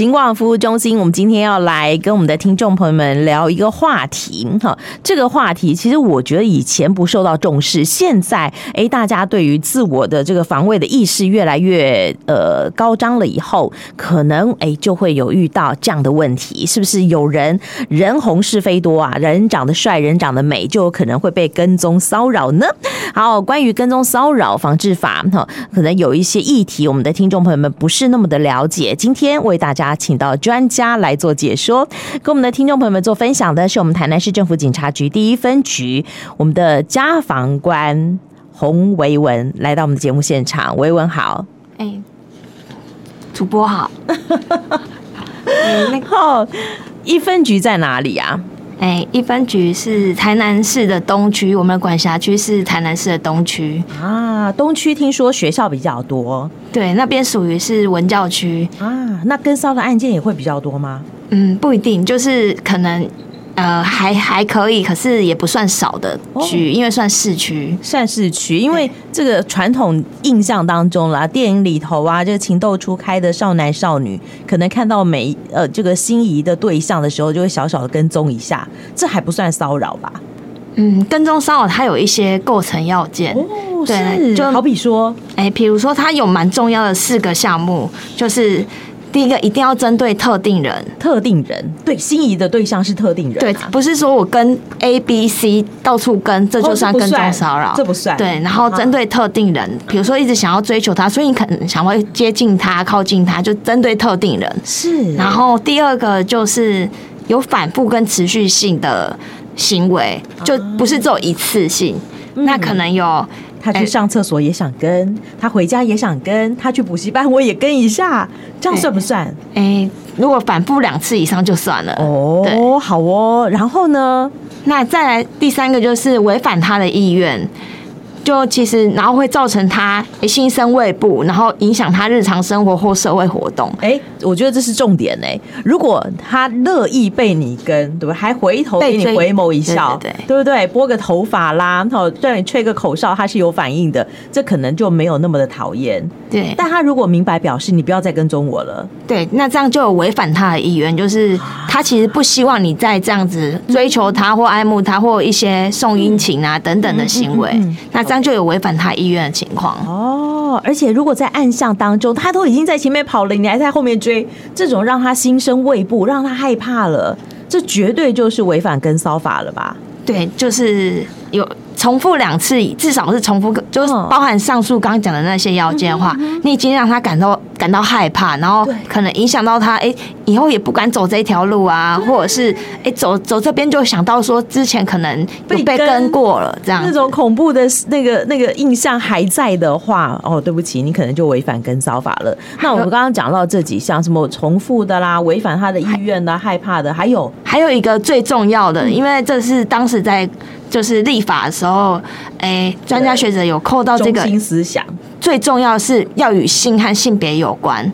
警广服务中心，我们今天要来跟我们的听众朋友们聊一个话题哈。这个话题其实我觉得以前不受到重视，现在哎，大家对于自我的这个防卫的意识越来越呃高涨了，以后可能哎就会有遇到这样的问题，是不是有人人红是非多啊？人长得帅，人长得美，就有可能会被跟踪骚扰呢？好，关于跟踪骚扰防治法哈，可能有一些议题，我们的听众朋友们不是那么的了解，今天为大家。请到专家来做解说，跟我们的听众朋友们做分享的是我们台南市政府警察局第一分局我们的家防官洪维文来到我们的节目现场，维文好，哎，主播好，那个一分局在哪里啊？哎，一分局是台南市的东区，我们的管辖区是台南市的东区啊。东区听说学校比较多，对，那边属于是文教区啊。那跟骚的案件也会比较多吗？嗯，不一定，就是可能。呃，还还可以，可是也不算少的区，因为算市区，算市区。因为这个传统印象当中啦，电影里头啊，这个情窦初开的少男少女，可能看到每呃这个心仪的对象的时候，就会小小的跟踪一下，这还不算骚扰吧？嗯，跟踪骚扰它有一些构成要件，哦，对，就好比说，哎，比如说它有蛮重要的四个项目，就是。第一个一定要针对特定人，特定人对心仪的对象是特定人，啊，对，不是说我跟 A、B、C 到处跟，这就算跟踪骚扰，这不算。对，然后针对特定人，比如说一直想要追求他，所以你可能想会接近他、靠近他，就针对特定人。是。然后第二个就是有反复跟持续性的行为，就不是只有一次性，那可能有。他去上厕所也想跟，欸、他回家也想跟，他去补习班我也跟一下，这样算不算？哎、欸欸，如果反复两次以上就算了。哦，好哦。然后呢？那再来第三个就是违反他的意愿。就其实，然后会造成他心生畏怖，然后影响他日常生活或社会活动。哎，我觉得这是重点哎。如果他乐意被你跟，对不对？还回头给你回眸一笑，对，对，对，对不对？拨个头发啦，然后对你吹个口哨，他是有反应的，这可能就没有那么的讨厌。对，但他如果明白表示你不要再跟踪我了，对，那这样就有违反他的意愿，就是他其实不希望你再这样子追求他或爱慕他或一些送殷勤啊等等的行为。那这样就有违反他意愿的情况哦，而且如果在暗巷当中，他都已经在前面跑了，你还在后面追，这种让他心生畏怖，让他害怕了，这绝对就是违反跟骚法了吧？对，就是有。重复两次，至少是重复，就是包含上述刚刚讲的那些要件的话，你已经让他感到感到害怕，然后可能影响到他，哎，以后也不敢走这条路啊，或者是哎走走这边就想到说之前可能被被跟过了，这样。那种恐怖的那个那个印象还在的话，哦，对不起，你可能就违反跟骚法了。那我们刚刚讲到这几项，什么重复的啦，违反他的意愿的，害怕的，还有？还有一个最重要的，因为这是当时在。就是立法的时候，哎，专家学者有扣到这个中心思想，最重要是要与性和性别有关。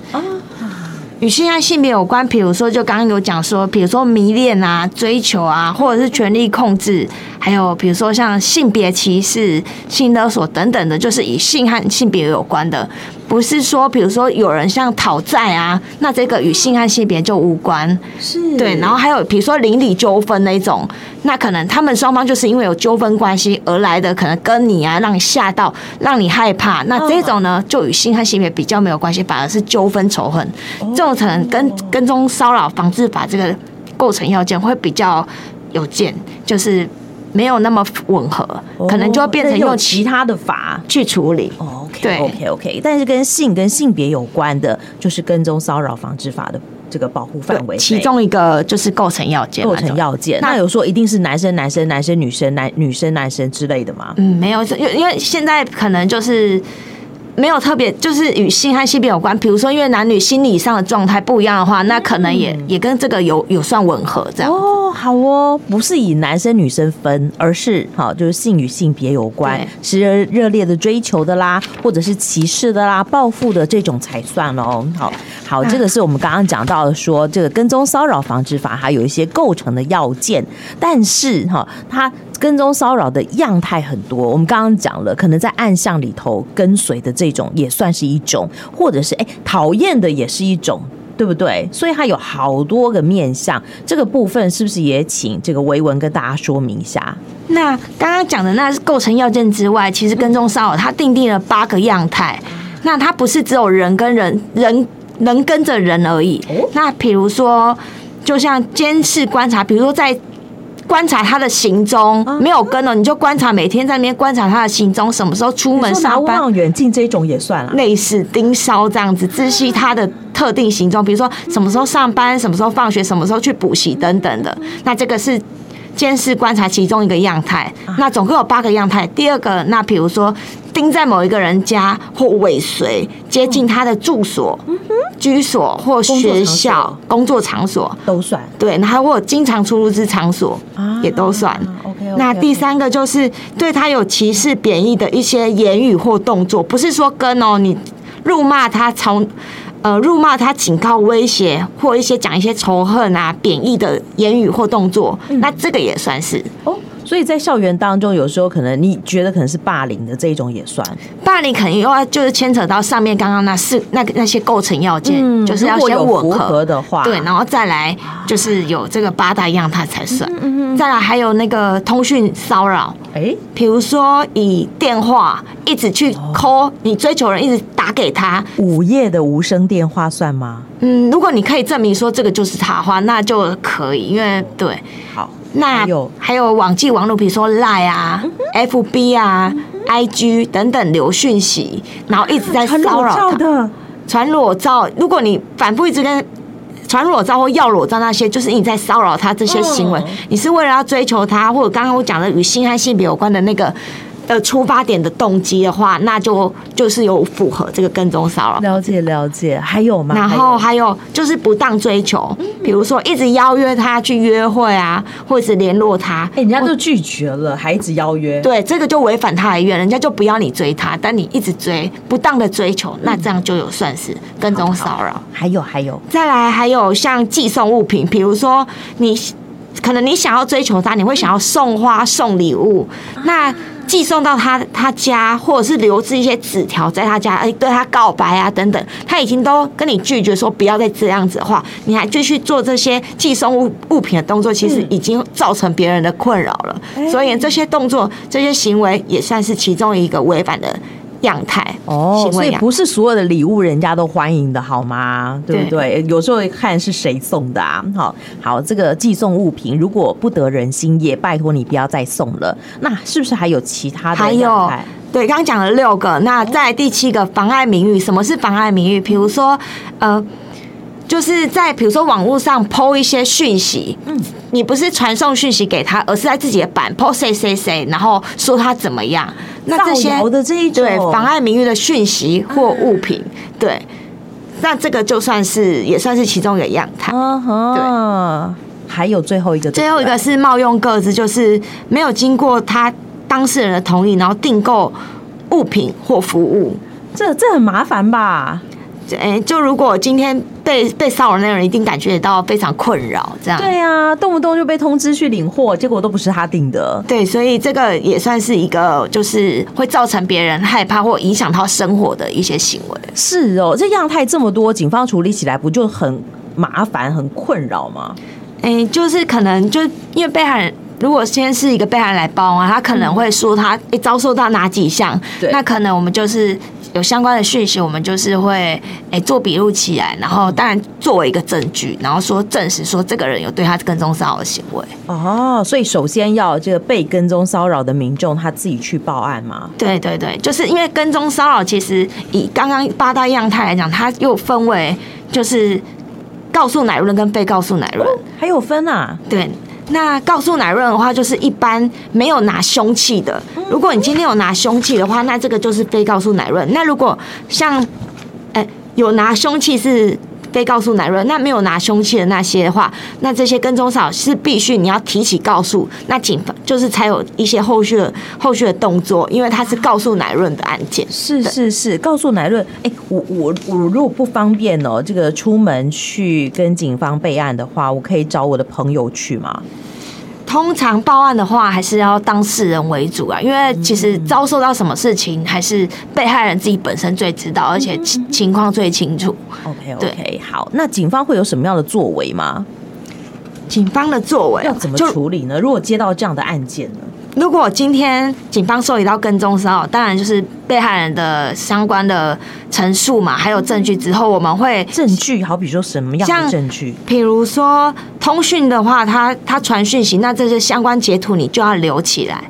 与性和性别有关，比如说，就刚刚有讲说，比如说迷恋啊、追求啊，或者是权力控制，还有比如说像性别歧视、性勒索等等的，就是以性和性别有关的。不是说，比如说有人像讨债啊，那这个与性和性别就无关。是，对。然后还有比如说邻里纠纷那种，那可能他们双方就是因为有纠纷关系而来的，可能跟你啊，让你吓到，让你害怕。那这种呢，就与性和性别比较没有关系，反而是纠纷仇恨。这种可能跟跟踪骚扰防治法这个构成要件会比较有见，就是。没有那么吻合，可能就会变成用其他的法去处理。哦，OK，OK，OK。但是跟性跟性别有关的，就是跟踪骚扰防治法的这个保护范围，其中一个就是构成要件。构成要件，那有说一定是男生男生男生女生男女生男生之类的吗？嗯，没有，因因为现在可能就是。没有特别，就是与性和性别有关。比如说，因为男女心理上的状态不一样的话，那可能也、嗯、也跟这个有有算吻合这样。哦，好哦，不是以男生女生分，而是好就是性与性别有关，是热烈的追求的啦，或者是歧视的啦、报复的这种才算哦。好，好，这个是我们刚刚讲到的说，说这个跟踪骚扰防治法还有一些构成的要件，但是哈，它。跟踪骚扰的样态很多，我们刚刚讲了，可能在暗巷里头跟随的这种也算是一种，或者是哎讨厌的也是一种，对不对？所以它有好多个面向，这个部分是不是也请这个维文跟大家说明一下？那刚刚讲的那是构成要件之外，其实跟踪骚扰它定定了八个样态，那它不是只有人跟人人能跟着人而已。那比如说，就像监视观察，比如说在。观察他的行踪，没有跟了，你就观察，每天在那边观察他的行踪，什么时候出门上班。望远镜这种也算了，类似盯梢这样子，知悉他的特定行踪，比如说什么时候上班，什么时候放学，什么时候去补习等等的。那这个是监视观察其中一个样态。那总共有八个样态。第二个，那比如说盯在某一个人家或尾随接近他的住所。居所或学校、工作场所都算，对，然后或经常出入之场所也都算。OK，那第三个就是对他有歧视、贬义的一些言语或动作，不是说跟哦，你辱骂他，从呃辱骂他、警告、威胁或一些讲一些仇恨啊、贬义的言语或动作，那这个也算是哦。所以在校园当中，有时候可能你觉得可能是霸凌的这一种也算，霸凌肯定又要就是牵扯到上面刚刚那四那个那些构成要件，嗯、就是要先吻合的话，对，然后再来就是有这个八大样态才算。再来还有那个通讯骚扰，哎，比如说以电话一直去 call 你追求人，一直打给他，午夜的无声电话算吗？嗯，如果你可以证明说这个就是他的话，那就可以，因为对，好。那还有还有网际网络，比如说 Line 啊、FB 啊、IG 等等留讯息，然后一直在骚扰他，传裸照。如果你反复一直跟传裸照或要裸照那些，就是你在骚扰他这些行为，你是为了要追求他，或者刚刚我讲的与性和性别有关的那个。的出发点的动机的话，那就就是有符合这个跟踪骚扰。了解了解，还有吗？然后还有就是不当追求，比如说一直邀约他去约会啊，或者是联络他，哎，人家都拒绝了，还一直邀约。对，这个就违反他的意愿，人家就不要你追他，但你一直追，不当的追求，那这样就有算是跟踪骚扰。还有还有，再来还有像寄送物品，比如说你可能你想要追求他，你会想要送花送礼物，那。寄送到他他家，或者是留置一些纸条在他家，哎，对他告白啊等等，他已经都跟你拒绝说不要再这样子的话，你还继续做这些寄送物物品的动作，其实已经造成别人的困扰了。所以这些动作、这些行为也算是其中一个违反的。样态哦，所以不是所有的礼物人家都欢迎的，好吗？对不对？有时候看是谁送的啊。好，好，这个寄送物品如果不得人心，也拜托你不要再送了。那是不是还有其他的？还有，对，刚刚讲了六个，那在第七个妨碍名誉。什么是妨碍名誉？比如说，呃。就是在比如说网络上 po 一些讯息，嗯，你不是传送讯息给他，而是在自己的版 po 谁谁谁，然后说他怎么样，那这些的这一对妨碍名誉的讯息或物品，对，那这个就算是也算是其中一个样态，对，还有最后一个，最后一个是冒用个资，就是没有经过他当事人的同意，然后订购物品或服务，这这很麻烦吧？哎，就如果今天被被骚扰那个人，一定感觉到非常困扰，这样。对啊，动不动就被通知去领货，结果都不是他订的。对，所以这个也算是一个，就是会造成别人害怕或影响到生活的一些行为。是哦，这样态这么多，警方处理起来不就很麻烦、很困扰吗？哎，就是可能就因为被害人，如果先是一个被害人来报啊，他可能会说他遭受到哪几项，对，那可能我们就是。有相关的讯息，我们就是会诶做笔录起来，然后当然作为一个证据，然后说证实说这个人有对他跟踪骚扰的行为。哦，所以首先要这个被跟踪骚扰的民众他自己去报案嘛？对对对，就是因为跟踪骚扰，其实以刚刚八大样态来讲，它又分为就是告诉乃论跟被告诉乃论，还有分啊？对。那告诉乃润的话，就是一般没有拿凶器的。如果你今天有拿凶器的话，那这个就是非告诉乃润。那如果像，欸，有拿凶器是。被告诉乃论，那没有拿凶器的那些的话，那这些跟踪骚扰是必须你要提起告诉，那警方就是才有一些后续的后续的动作，因为他是告诉乃论的案件。是是是，告诉乃论。哎，我我我如果不方便哦，这个出门去跟警方备案的话，我可以找我的朋友去吗？通常报案的话，还是要当事人为主啊，因为其实遭受到什么事情，还是被害人自己本身最知道，而且情况最清楚。OK OK，好，那警方会有什么样的作为吗？警方的作为要怎么处理呢？如果接到这样的案件呢？如果今天警方受理到跟踪骚扰，当然就是被害人的相关的陈述嘛，还有证据之后，我们会证据，好比说什么样的证据？比如说通讯的话，他他传讯息，那这些相关截图你就要留起来，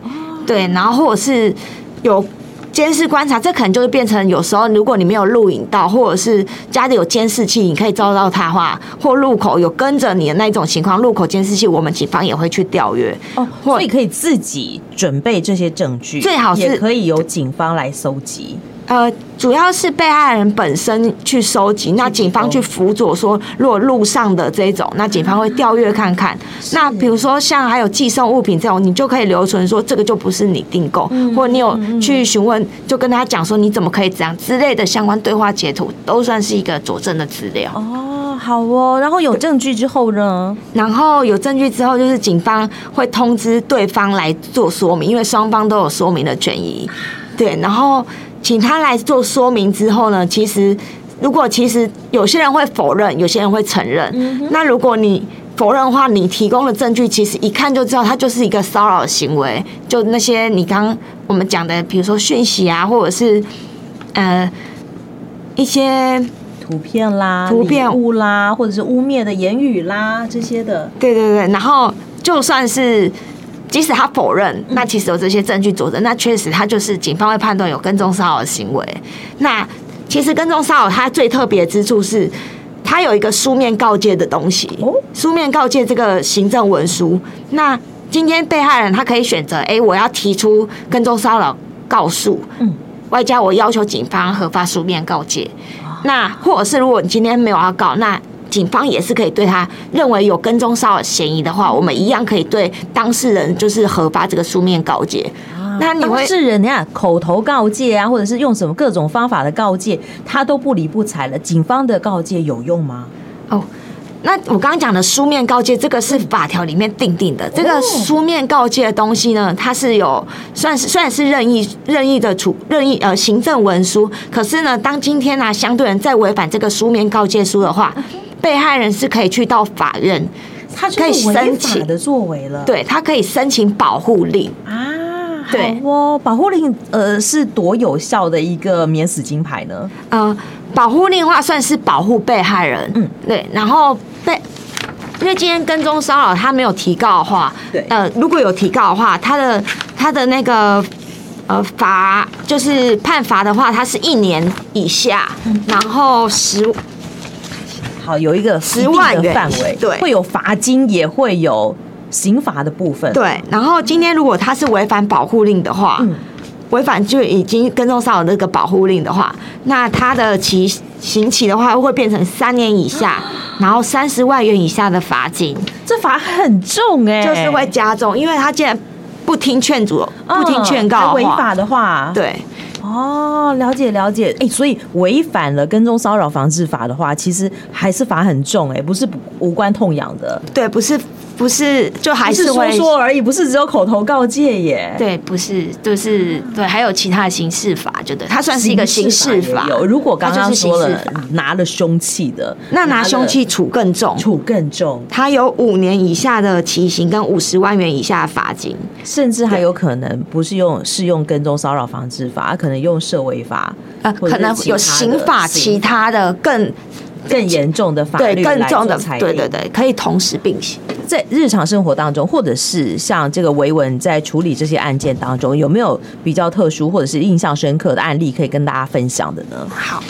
对，然后或者是有。监视观察，这可能就会变成有时候，如果你没有录影到，或者是家里有监视器，你可以照到他的话，或路口有跟着你的那种情况，路口监视器，我们警方也会去调阅。哦，所以可以自己准备这些证据，最好是可以由警方来搜集。呃，主要是被害人本身去收集，那警方去辅佐说，如果路上的这种，那警方会调阅看看。那比如说像还有寄送物品这种，你就可以留存说这个就不是你订购，或你有去询问，就跟他讲说你怎么可以这样之类的相关对话截图，都算是一个佐证的资料。哦，好哦。然后有证据之后呢？然后有证据之后，就是警方会通知对方来做说明，因为双方都有说明的权益。对，然后。请他来做说明之后呢，其实如果其实有些人会否认，有些人会承认。那如果你否认的话，你提供的证据其实一看就知道，它就是一个骚扰行为。就那些你刚刚我们讲的，比如说讯息啊，或者是呃一些图片啦、图片物啦，或者是污蔑的言语啦这些的。对对对，然后就算是。即使他否认，那其实有这些证据佐证，那确实他就是警方会判断有跟踪骚扰的行为。那其实跟踪骚扰它最特别之处是，它有一个书面告诫的东西。书面告诫这个行政文书，那今天被害人他可以选择，哎，我要提出跟踪骚扰告诉，嗯，外加我要求警方核发书面告诫。那或者是如果你今天没有要告，那警方也是可以对他认为有跟踪骚扰嫌疑的话，我们一样可以对当事人就是核发这个书面告诫。那你会当事人，你看口头告诫啊，或者是用什么各种方法的告诫，他都不理不睬了。警方的告诫有用吗？哦，那我刚刚讲的书面告诫，这个是法条里面定定的。这个书面告诫的东西呢，它是有算是虽然是任意任意的处任意呃行政文书，可是呢，当今天呢、啊、相对人在违反这个书面告诫书的话。被害人是可以去到法院，他可以申请的作为了，对，他可以申请保护令啊。对哦，保护令呃是多有效的一个免死金牌呢？呃，保护令的话算是保护被害人，嗯，对。然后被因为今天跟踪骚扰他没有提告的话，对，呃，如果有提告的话，他的他的那个呃罚就是判罚的话，他是一年以下，嗯、然后十。好，有一个十万的范围，对，会有罚金，也会有刑罚的部分。对，然后今天如果他是违反保护令的话，嗯，违反就已经跟踪骚扰那个保护令的话，那他的期刑期的话会变成三年以下，然后三十万元以下的罚金。这罚很重哎，就是会加重，因为他既然不听劝阻、不听劝告，违法的话，对。哦，了解了解，哎、欸，所以违反了跟踪骚扰防治法的话，其实还是罚很重，哎，不是无关痛痒的，对，不是。不是，就还是说说而已，不是只有口头告诫耶。对，不是，就是对，还有其他的刑事法，就对，它算是一个刑事法。有，如果刚刚说了拿了凶器的，那拿凶器处更重，处更重。它有五年以下的期刑跟五十万元以下的罚金，甚至还有可能不是用适用跟踪骚扰防治法，可能用社会法，呃，可能有刑法其他的更。更严重的法律，对，更重的，对对对，可以同时并行。在日常生活当中，或者是像这个维文在处理这些案件当中，有没有比较特殊或者是印象深刻的案例可以跟大家分享的呢？好。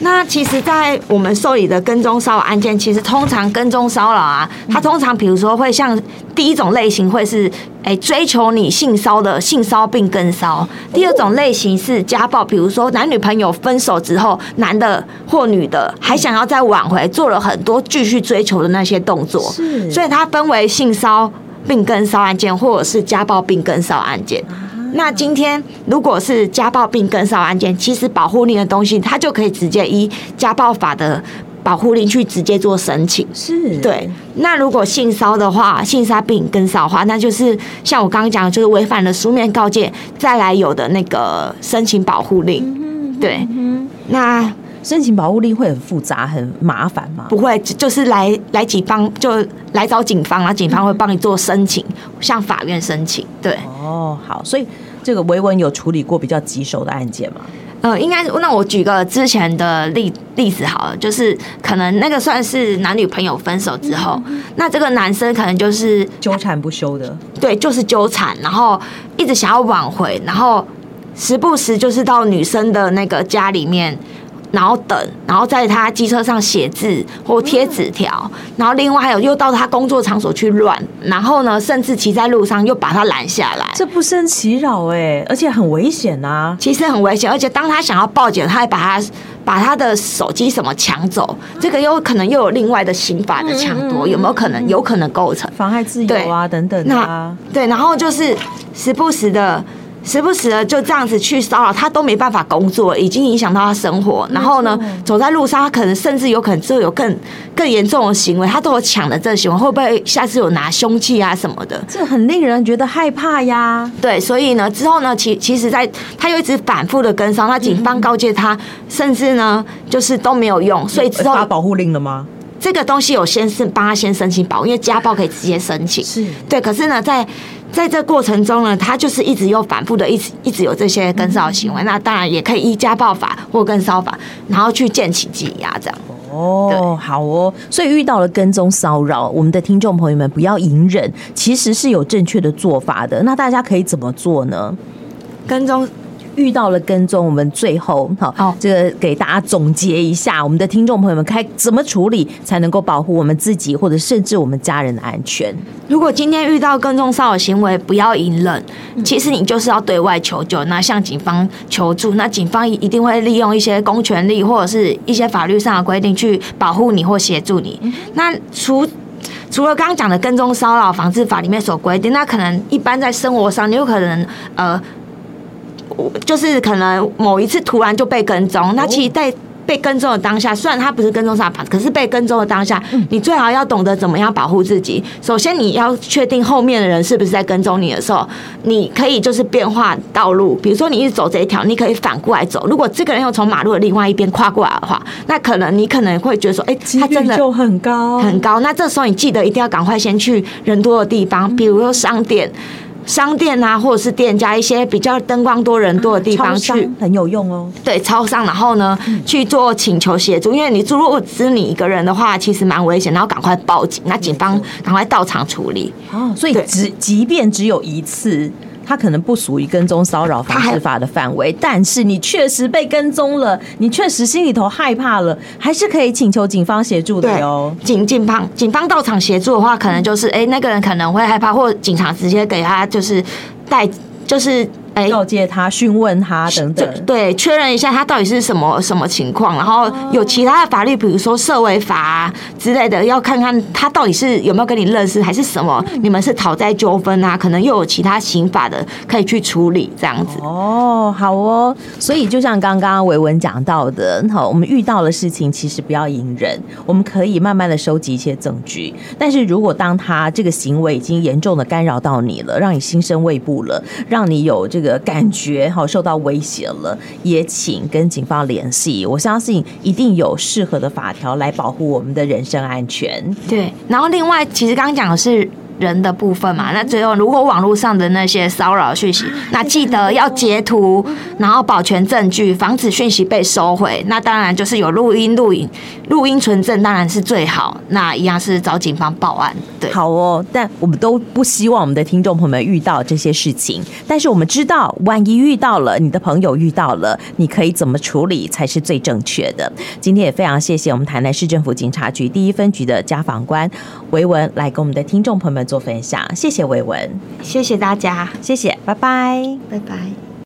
那其实，在我们受理的跟踪骚扰案件，其实通常跟踪骚扰啊，它通常比如说会像第一种类型会是哎追求你性骚的性骚并跟骚，第二种类型是家暴，比如说男女朋友分手之后，男的或女的还想要再挽回，做了很多继续追求的那些动作，是，所以它分为性骚并跟骚案件，或者是家暴并跟骚案。件。那今天如果是家暴并跟少案件，其实保护令的东西，它就可以直接依家暴法的保护令去直接做申请。是对。那如果性骚的话，性骚病跟骚的话，那就是像我刚刚讲的，就是违反了书面告诫，再来有的那个申请保护令。嗯、对。嗯、那申请保护令会很复杂、很麻烦吗？不会，就是来来警方就来找警方，然后警方会帮你做申请，嗯、向法院申请。对。哦，好，所以这个维文有处理过比较棘手的案件吗？呃，应该那我举个之前的例例子好了，就是可能那个算是男女朋友分手之后，嗯、那这个男生可能就是纠缠不休的，对，就是纠缠，然后一直想要挽回，然后时不时就是到女生的那个家里面。然后等，然后在他机车上写字或贴纸条，然后另外还有又到他工作场所去乱，然后呢，甚至骑在路上又把他拦下来，这不胜其扰哎，而且很危险啊，其实很危险，而且当他想要报警，他还把他把他的手机什么抢走，这个又可能又有另外的刑法的抢夺，有没有可能？有可能构成妨害自由啊等等啊，对，然后就是时不时的。时不时的就这样子去骚扰他，都没办法工作，已经影响到他生活。然后呢，走在路上，他可能甚至有可能就有更更严重的行为，他都有抢的这个行为，会不会下次有拿凶器啊什么的？这很令人觉得害怕呀。对，所以呢，之后呢，其其实在他又一直反复的跟上，那警方告诫他，甚至呢，就是都没有用，所以之后发保护令了吗？这个东西有先是帮他先申请保，因为家暴可以直接申请。是对，可是呢，在在这过程中呢，他就是一直有反复的，一直一直有这些跟骚行为。嗯、那当然也可以依家暴法或跟骚法，然后去见起羁押这样。哦，对好哦。所以遇到了跟踪骚扰，我们的听众朋友们不要隐忍，其实是有正确的做法的。那大家可以怎么做呢？跟踪。遇到了跟踪，我们最后好，好，这个给大家总结一下，我们的听众朋友们该怎么处理才能够保护我们自己或者甚至我们家人的安全？如果今天遇到跟踪骚扰行为，不要隐忍，其实你就是要对外求救，那向警方求助，那警方一定会利用一些公权力或者是一些法律上的规定去保护你或协助你。那除除了刚刚讲的跟踪骚扰防治法里面所规定，那可能一般在生活上，你有可能呃。就是可能某一次突然就被跟踪，那其实，在被跟踪的当下，虽然他不是跟踪上法，可是被跟踪的当下，你最好要懂得怎么样保护自己。首先，你要确定后面的人是不是在跟踪你的时候，你可以就是变化道路，比如说你一直走这一条，你可以反过来走。如果这个人又从马路的另外一边跨过来的话，那可能你可能会觉得说，哎，他真的就很高很高。那这时候你记得一定要赶快先去人多的地方，比如说商店。商店啊，或者是店家一些比较灯光多人多的地方去，很有用哦。对，超商，然后呢，去做请求协助，因为你如果只是你一个人的话，其实蛮危险，然后赶快报警，那警方赶快到场处理。哦，所以只即便只有一次。他可能不属于跟踪骚扰防治法的范围，但是你确实被跟踪了，你确实心里头害怕了，还是可以请求警方协助的哟。警警方警方到场协助的话，可能就是哎、那个人可能会害怕，或警察直接给他就是带就是。告诫他、询问他等等，对，确认一下他到底是什么什么情况，然后有其他的法律，比如说社会法啊之类的，要看看他到底是有没有跟你认识，还是什么，你们是讨债纠纷啊，可能又有其他刑法的可以去处理这样子。哦，好哦，所以就像刚刚维文讲到的，好，我们遇到的事情其实不要隐忍，我们可以慢慢的收集一些证据，但是如果当他这个行为已经严重的干扰到你了，让你心生畏怖了，让你有这个。的感觉好受到威胁了，也请跟警方联系。我相信一定有适合的法条来保护我们的人身安全。对，然后另外，其实刚刚讲的是。人的部分嘛，那最后如果网络上的那些骚扰讯息，那记得要截图，然后保全证据，防止讯息被收回。那当然就是有录音、录影、录音存证，当然是最好。那一样是找警方报案。对，好哦。但我们都不希望我们的听众朋友们遇到这些事情。但是我们知道，万一遇到了，你的朋友遇到了，你可以怎么处理才是最正确的？今天也非常谢谢我们台南市政府警察局第一分局的家访官维文来跟我们的听众朋友们做分享，谢谢维文，谢谢大家，谢谢，拜拜，拜拜。